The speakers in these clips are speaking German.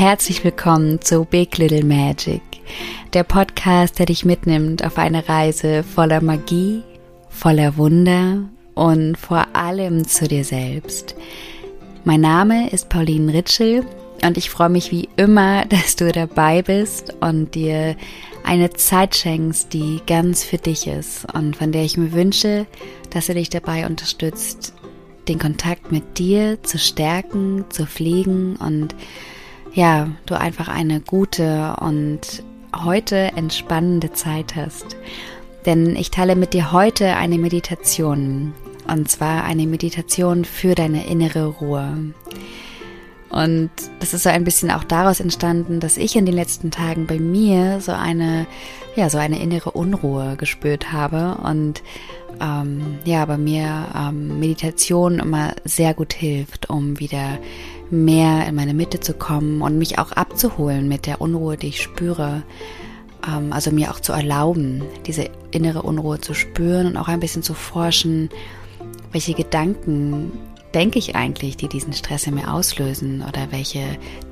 Herzlich willkommen zu Big Little Magic, der Podcast, der dich mitnimmt auf eine Reise voller Magie, voller Wunder und vor allem zu dir selbst. Mein Name ist Pauline Ritschel und ich freue mich wie immer, dass du dabei bist und dir eine Zeit schenkst, die ganz für dich ist und von der ich mir wünsche, dass er dich dabei unterstützt, den Kontakt mit dir zu stärken, zu pflegen und ja, du einfach eine gute und heute entspannende Zeit hast. Denn ich teile mit dir heute eine Meditation. Und zwar eine Meditation für deine innere Ruhe. Und das ist so ein bisschen auch daraus entstanden, dass ich in den letzten Tagen bei mir so eine, ja, so eine innere Unruhe gespürt habe und ähm, ja, bei mir ähm, Meditation immer sehr gut hilft, um wieder mehr in meine Mitte zu kommen und mich auch abzuholen mit der Unruhe, die ich spüre. Ähm, also mir auch zu erlauben, diese innere Unruhe zu spüren und auch ein bisschen zu forschen, welche Gedanken denke ich eigentlich, die diesen Stress in mir auslösen oder welche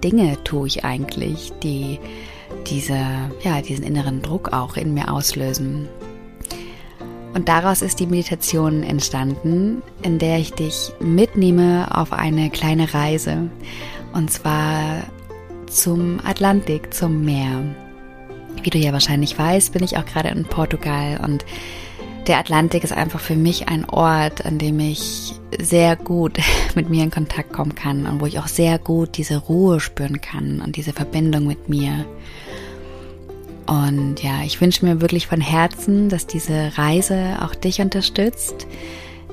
Dinge tue ich eigentlich, die diese, ja, diesen inneren Druck auch in mir auslösen. Und daraus ist die Meditation entstanden, in der ich dich mitnehme auf eine kleine Reise. Und zwar zum Atlantik, zum Meer. Wie du ja wahrscheinlich weißt, bin ich auch gerade in Portugal und der Atlantik ist einfach für mich ein Ort, an dem ich sehr gut mit mir in Kontakt kommen kann und wo ich auch sehr gut diese Ruhe spüren kann und diese Verbindung mit mir. Und ja, ich wünsche mir wirklich von Herzen, dass diese Reise auch dich unterstützt,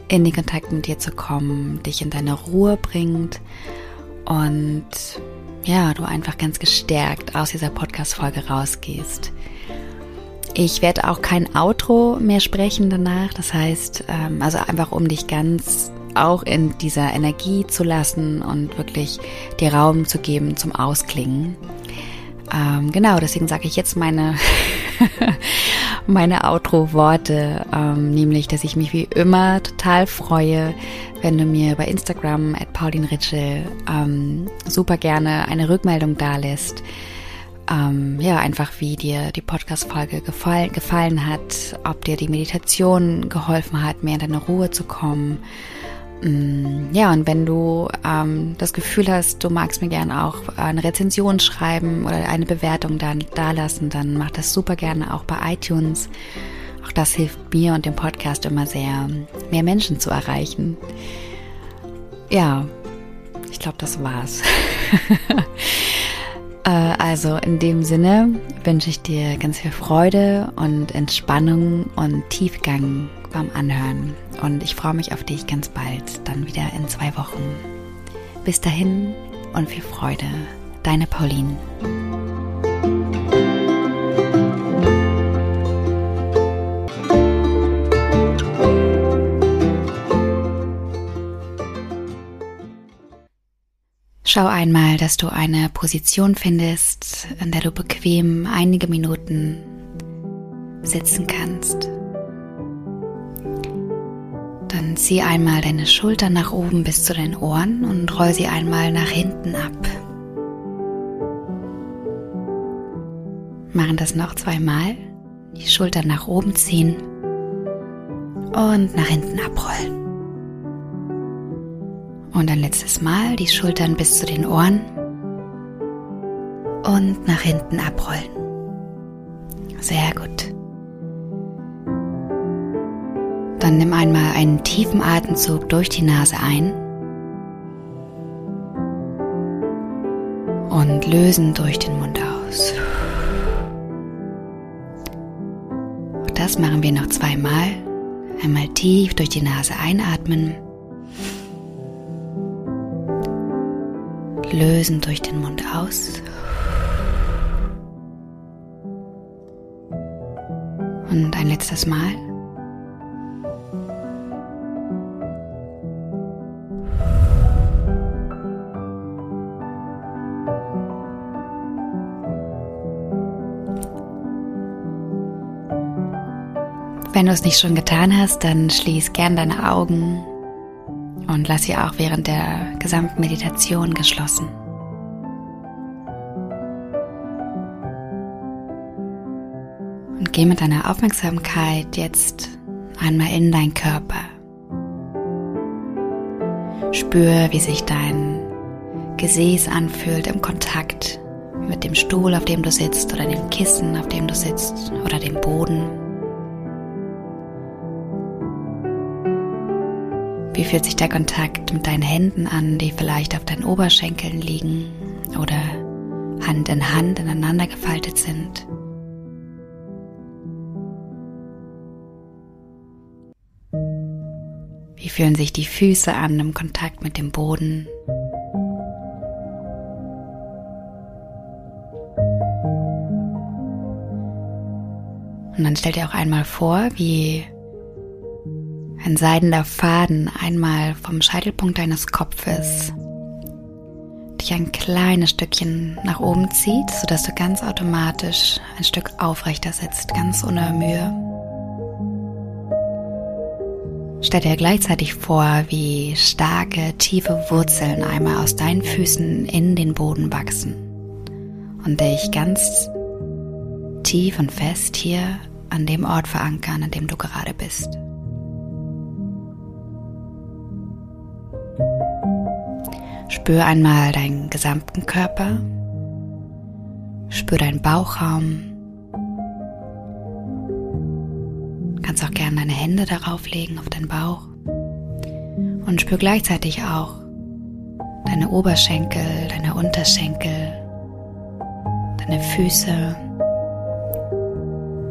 in den Kontakt mit dir zu kommen, dich in deine Ruhe bringt und ja, du einfach ganz gestärkt aus dieser Podcast-Folge rausgehst. Ich werde auch kein Outro mehr sprechen danach. Das heißt, ähm, also einfach um dich ganz auch in dieser Energie zu lassen und wirklich dir Raum zu geben zum Ausklingen. Ähm, genau, deswegen sage ich jetzt meine, meine Outro-Worte, ähm, nämlich, dass ich mich wie immer total freue, wenn du mir bei Instagram at paulinritschel ähm, super gerne eine Rückmeldung da lässt ähm, ja, einfach wie dir die Podcast-Folge gefall, gefallen hat, ob dir die Meditation geholfen hat, mehr in deine Ruhe zu kommen. Mm, ja, und wenn du ähm, das Gefühl hast, du magst mir gerne auch eine Rezension schreiben oder eine Bewertung dann da lassen, dann mach das super gerne auch bei iTunes. Auch das hilft mir und dem Podcast immer sehr, mehr Menschen zu erreichen. Ja, ich glaube, das war's. Äh, also in dem Sinne wünsche ich dir ganz viel Freude und Entspannung und Tiefgang beim Anhören. Und ich freue mich auf dich ganz bald, dann wieder in zwei Wochen. Bis dahin und viel Freude. Deine Pauline. Schau einmal, dass du eine Position findest, in der du bequem einige Minuten sitzen kannst. Dann zieh einmal deine Schultern nach oben bis zu den Ohren und roll sie einmal nach hinten ab. Machen das noch zweimal. Die Schultern nach oben ziehen und nach hinten abrollen. Und ein letztes Mal die Schultern bis zu den Ohren und nach hinten abrollen. Sehr gut. Dann nimm einmal einen tiefen Atemzug durch die Nase ein und lösen durch den Mund aus. Das machen wir noch zweimal. Einmal tief durch die Nase einatmen lösen durch den Mund aus. Und ein letztes Mal. es nicht schon getan hast, dann schließ gern deine Augen und lass sie auch während der gesamten Meditation geschlossen. Und geh mit deiner Aufmerksamkeit jetzt einmal in deinen Körper. Spür, wie sich dein Gesäß anfühlt im Kontakt mit dem Stuhl, auf dem du sitzt, oder dem Kissen, auf dem du sitzt, oder dem Boden. Wie fühlt sich der Kontakt mit deinen Händen an, die vielleicht auf deinen Oberschenkeln liegen oder Hand in Hand ineinander gefaltet sind? Wie fühlen sich die Füße an im Kontakt mit dem Boden? Und dann stell dir auch einmal vor, wie ein seidener Faden einmal vom Scheitelpunkt deines Kopfes dich ein kleines Stückchen nach oben zieht, sodass du ganz automatisch ein Stück aufrechter sitzt, ganz ohne Mühe. Stell dir gleichzeitig vor, wie starke, tiefe Wurzeln einmal aus deinen Füßen in den Boden wachsen und dich ganz tief und fest hier an dem Ort verankern, an dem du gerade bist. Spür einmal deinen gesamten Körper. Spür deinen Bauchraum. Du kannst auch gerne deine Hände darauf legen, auf deinen Bauch. Und spür gleichzeitig auch deine Oberschenkel, deine Unterschenkel, deine Füße,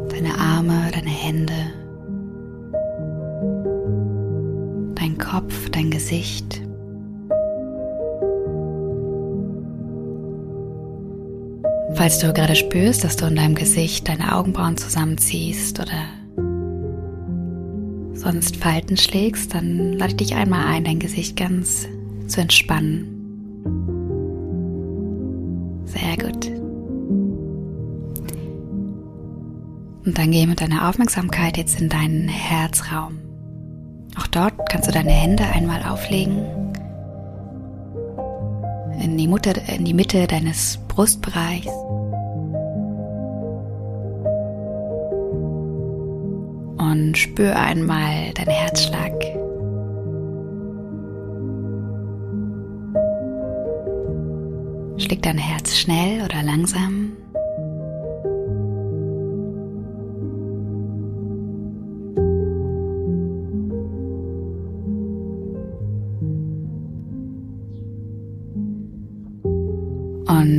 deine Arme, deine Hände, dein Kopf, dein Gesicht. Falls du gerade spürst, dass du in deinem Gesicht deine Augenbrauen zusammenziehst oder sonst Falten schlägst, dann lade ich dich einmal ein, dein Gesicht ganz zu entspannen. Sehr gut. Und dann gehe mit deiner Aufmerksamkeit jetzt in deinen Herzraum. Auch dort kannst du deine Hände einmal auflegen in die, Mutter, in die Mitte deines Brustbereichs. Und spür einmal deinen Herzschlag. Schlägt dein Herz schnell oder langsam?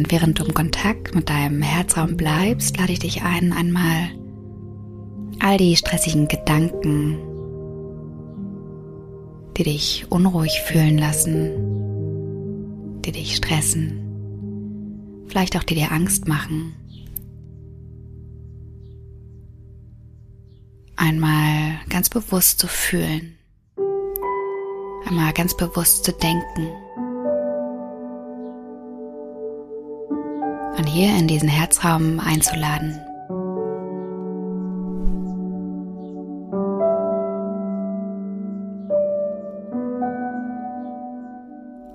Während du im Kontakt mit deinem Herzraum bleibst, lade ich dich ein, einmal all die stressigen Gedanken, die dich unruhig fühlen lassen, die dich stressen, vielleicht auch die dir Angst machen, einmal ganz bewusst zu fühlen, einmal ganz bewusst zu denken. Und hier in diesen Herzraum einzuladen.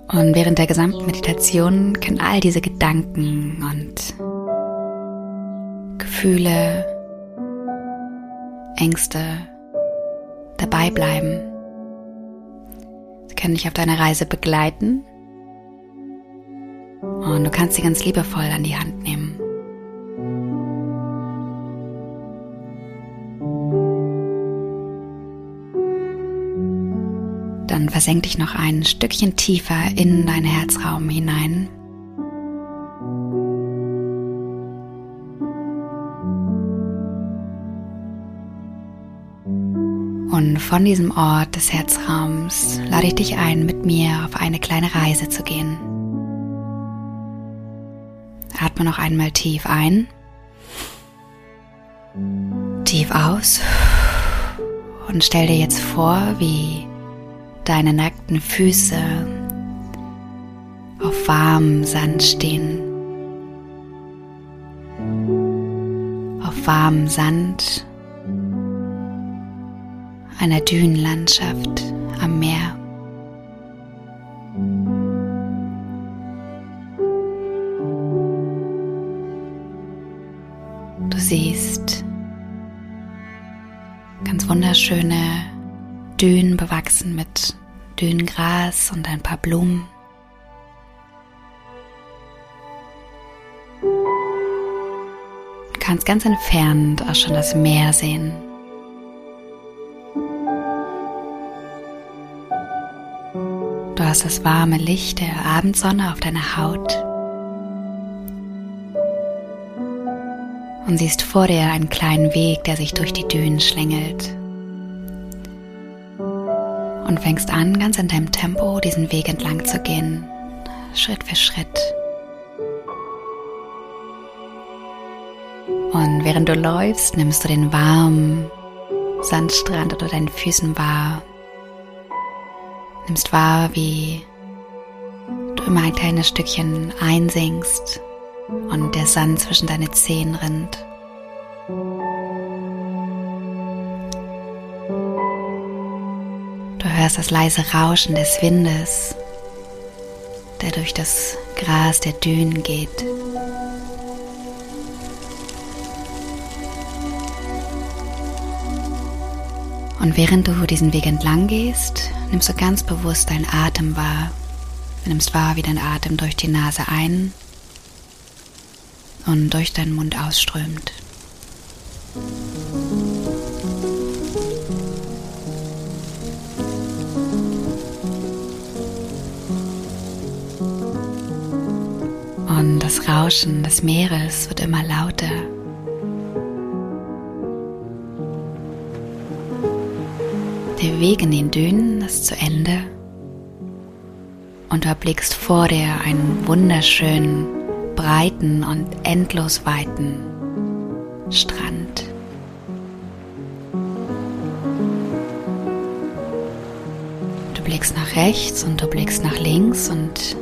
Und während der gesamten Meditation können all diese Gedanken und Gefühle, Ängste dabei bleiben. Sie können dich auf deiner Reise begleiten und du kannst sie ganz liebevoll an die Hand nehmen. Dann versenk dich noch ein Stückchen tiefer in deinen Herzraum hinein. Und von diesem Ort des Herzraums lade ich dich ein, mit mir auf eine kleine Reise zu gehen. Atme noch einmal tief ein. Tief aus. Und stell dir jetzt vor, wie deine nackten Füße auf warmem Sand stehen. Auf warmem Sand einer Dünenlandschaft am Meer. Siehst ganz wunderschöne Dünen bewachsen mit Dünengras und ein paar Blumen. Du kannst ganz entfernt auch schon das Meer sehen. Du hast das warme Licht der Abendsonne auf deiner Haut. Und siehst vor dir einen kleinen Weg, der sich durch die Dünen schlängelt. Und fängst an, ganz in deinem Tempo diesen Weg entlang zu gehen, Schritt für Schritt. Und während du läufst, nimmst du den warmen Sandstrand unter deinen Füßen wahr nimmst wahr, wie du immer ein kleines Stückchen einsinkst und der Sand zwischen deine Zehen rinnt. Du hörst das leise Rauschen des Windes, der durch das Gras der Dünen geht. Und während du diesen Weg entlang gehst, nimmst du ganz bewusst deinen Atem wahr. Du nimmst wahr, wie dein Atem durch die Nase ein und durch deinen Mund ausströmt. Und das Rauschen des Meeres wird immer lauter. Der Weg in den Dünen ist zu Ende und du erblickst vor dir einen wunderschönen, breiten und endlos weiten Strand. Du blickst nach rechts und du blickst nach links und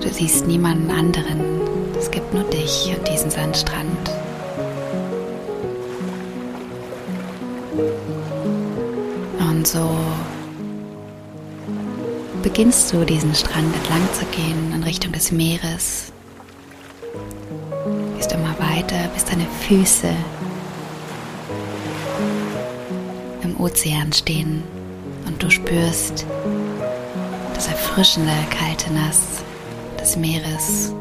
du siehst niemanden anderen. Es gibt nur dich und diesen Sandstrand. Und so beginnst du diesen Strand entlang zu gehen in Richtung des Meeres. Gehst immer weiter, bis deine Füße im Ozean stehen und du spürst das erfrischende kalte Nass des Meeres,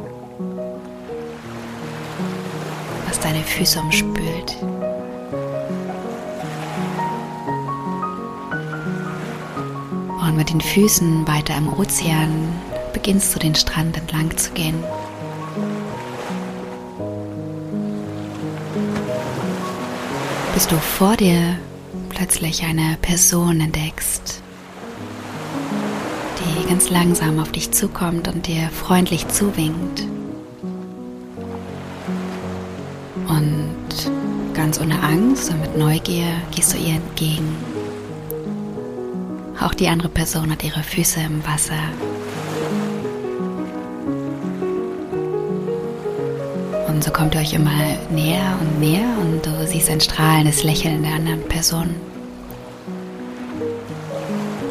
was deine Füße umspült. Und mit den Füßen weiter im Ozean beginnst du den Strand entlang zu gehen. Bis du vor dir plötzlich eine Person entdeckst, die ganz langsam auf dich zukommt und dir freundlich zuwinkt. Und ganz ohne Angst und mit Neugier gehst du ihr entgegen. Auch die andere Person hat ihre Füße im Wasser. Und so kommt ihr euch immer näher und näher und du siehst ein strahlendes Lächeln der anderen Person.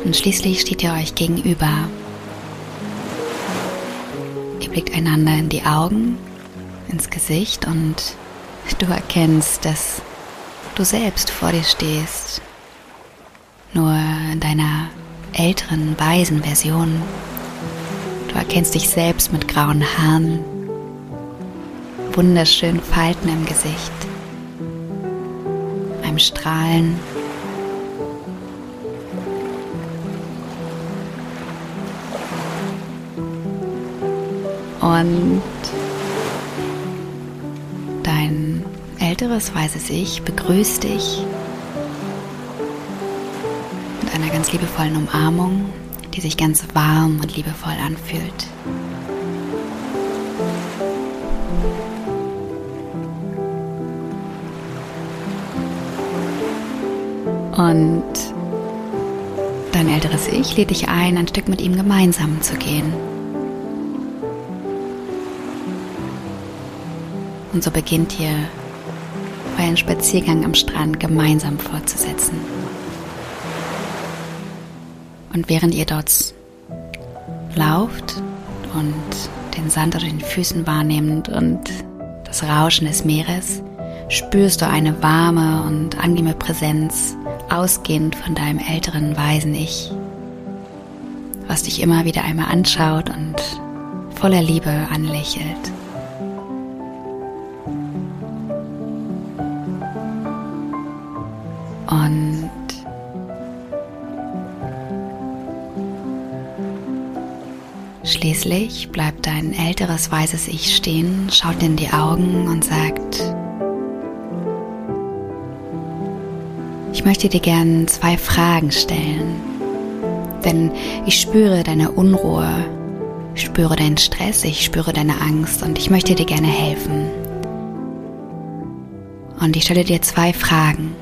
Und schließlich steht ihr euch gegenüber. Ihr blickt einander in die Augen, ins Gesicht und du erkennst, dass du selbst vor dir stehst nur in deiner älteren, weisen Version. Du erkennst dich selbst mit grauen Haaren, wunderschönen Falten im Gesicht, einem Strahlen. Und dein älteres, weißes Ich begrüßt dich einer ganz liebevollen Umarmung, die sich ganz warm und liebevoll anfühlt. Und dein älteres Ich lädt dich ein, ein Stück mit ihm gemeinsam zu gehen. Und so beginnt ihr euren Spaziergang am Strand gemeinsam fortzusetzen. Und während ihr dort lauft und den Sand unter den Füßen wahrnehmt und das Rauschen des Meeres, spürst du eine warme und angenehme Präsenz, ausgehend von deinem älteren weisen Ich, was dich immer wieder einmal anschaut und voller Liebe anlächelt. Schließlich bleibt dein älteres weißes Ich stehen, schaut in die Augen und sagt, ich möchte dir gern zwei Fragen stellen, denn ich spüre deine Unruhe, ich spüre deinen Stress, ich spüre deine Angst und ich möchte dir gerne helfen. Und ich stelle dir zwei Fragen.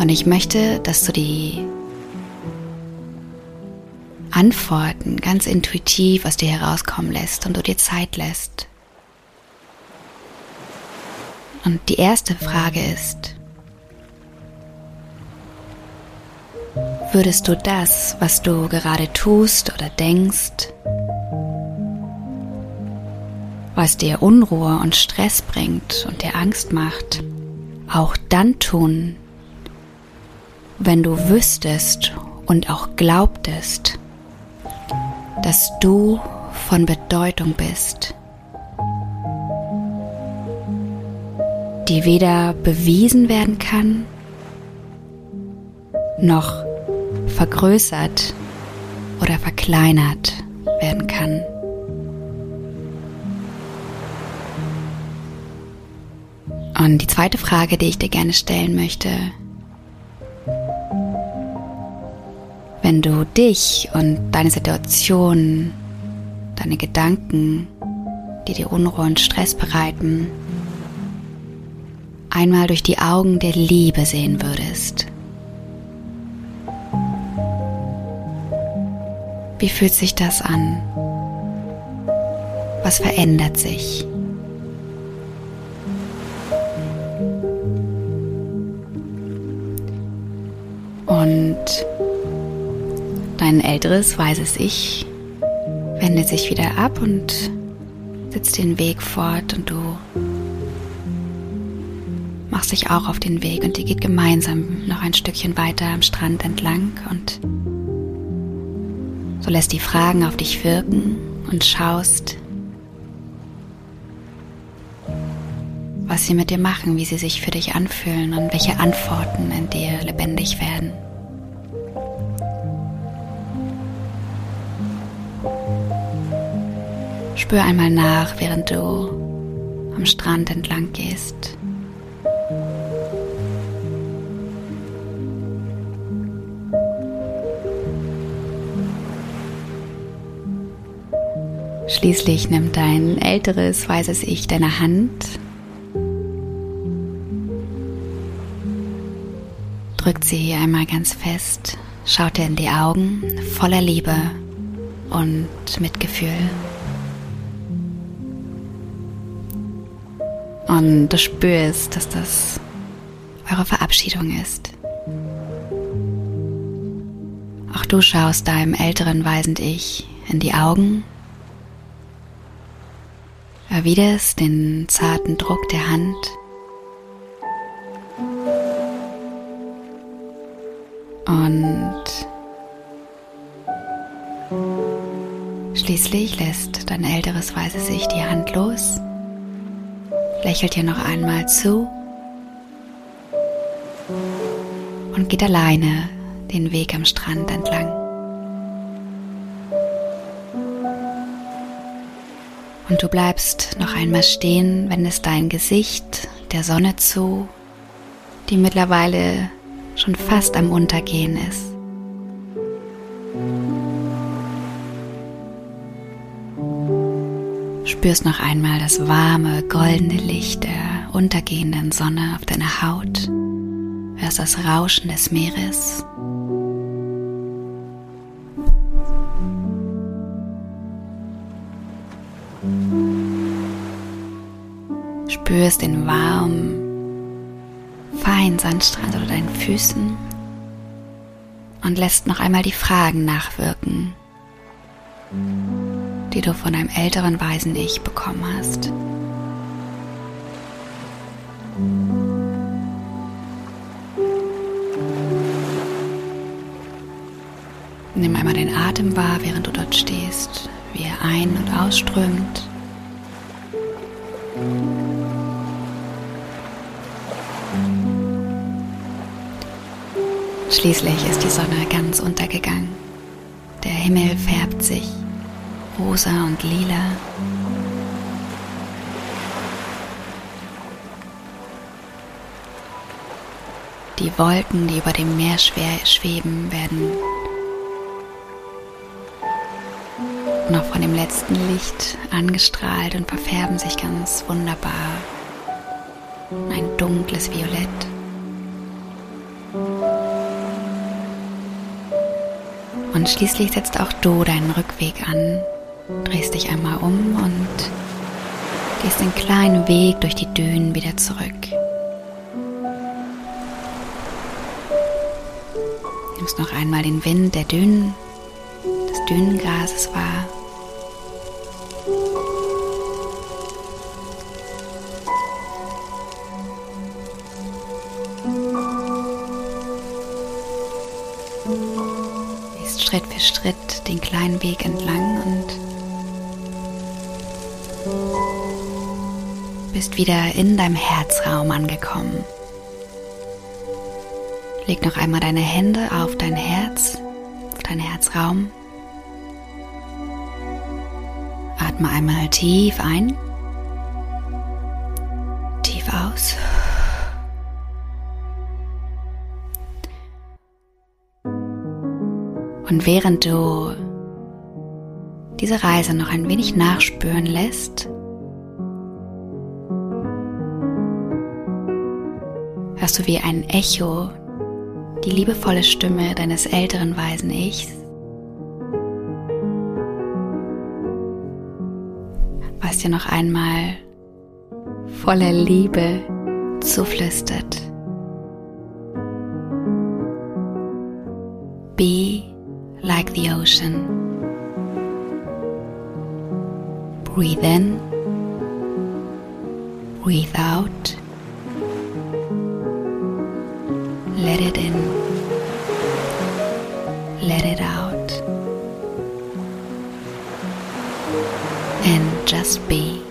Und ich möchte, dass du die Antworten ganz intuitiv aus dir herauskommen lässt und du dir Zeit lässt. Und die erste Frage ist, würdest du das, was du gerade tust oder denkst, was dir Unruhe und Stress bringt und dir Angst macht, auch dann tun, wenn du wüsstest und auch glaubtest, dass du von Bedeutung bist, die weder bewiesen werden kann, noch vergrößert oder verkleinert werden kann. Und die zweite Frage, die ich dir gerne stellen möchte, du dich und deine Situation, deine Gedanken, die dir Unruhe und Stress bereiten, einmal durch die Augen der Liebe sehen würdest. Wie fühlt sich das an? Was verändert sich? Dein älteres, weißes Ich wendet sich wieder ab und setzt den Weg fort und du machst dich auch auf den Weg und ihr geht gemeinsam noch ein Stückchen weiter am Strand entlang und so lässt die Fragen auf dich wirken und schaust, was sie mit dir machen, wie sie sich für dich anfühlen und welche Antworten in dir lebendig werden. Spür einmal nach, während du am Strand entlang gehst. Schließlich nimmt dein älteres, weißes Ich deine Hand, drückt sie einmal ganz fest, schaut dir in die Augen voller Liebe und Mitgefühl. Und du spürst, dass das eure Verabschiedung ist. Auch du schaust deinem älteren weisend Ich in die Augen, erwiderst den zarten Druck der Hand. Und schließlich lässt dein älteres weißes Ich die Hand los lächelt ihr noch einmal zu und geht alleine den Weg am Strand entlang. Und du bleibst noch einmal stehen, wendest dein Gesicht der Sonne zu, die mittlerweile schon fast am Untergehen ist. Spürst noch einmal das warme, goldene Licht der untergehenden Sonne auf deiner Haut, hörst das Rauschen des Meeres. Spürst den warmen, feinen Sandstrand unter deinen Füßen und lässt noch einmal die Fragen nachwirken die du von einem älteren weisen Ich bekommen hast. Nimm einmal den Atem wahr, während du dort stehst, wie er ein- und ausströmt. Schließlich ist die Sonne ganz untergegangen. Der Himmel färbt sich rosa und lila. Die Wolken, die über dem Meer schweben, werden noch von dem letzten Licht angestrahlt und verfärben sich ganz wunderbar. Ein dunkles Violett. Und schließlich setzt auch du deinen Rückweg an, drehst dich einmal um und gehst den kleinen Weg durch die Dünen wieder zurück. Nimmst noch einmal den Wind der Dünen, des Dünengrases wahr. Schritt für Schritt den kleinen Weg entlang und bist wieder in deinem Herzraum angekommen. Leg noch einmal deine Hände auf dein Herz, auf deinen Herzraum. Atme einmal tief ein, tief aus. Und während du diese Reise noch ein wenig nachspüren lässt, hörst du wie ein Echo die liebevolle Stimme deines älteren weisen Ichs, was dir noch einmal voller Liebe zuflüstert. Be like the ocean. Breathe in, breathe out. Let it out, and just be.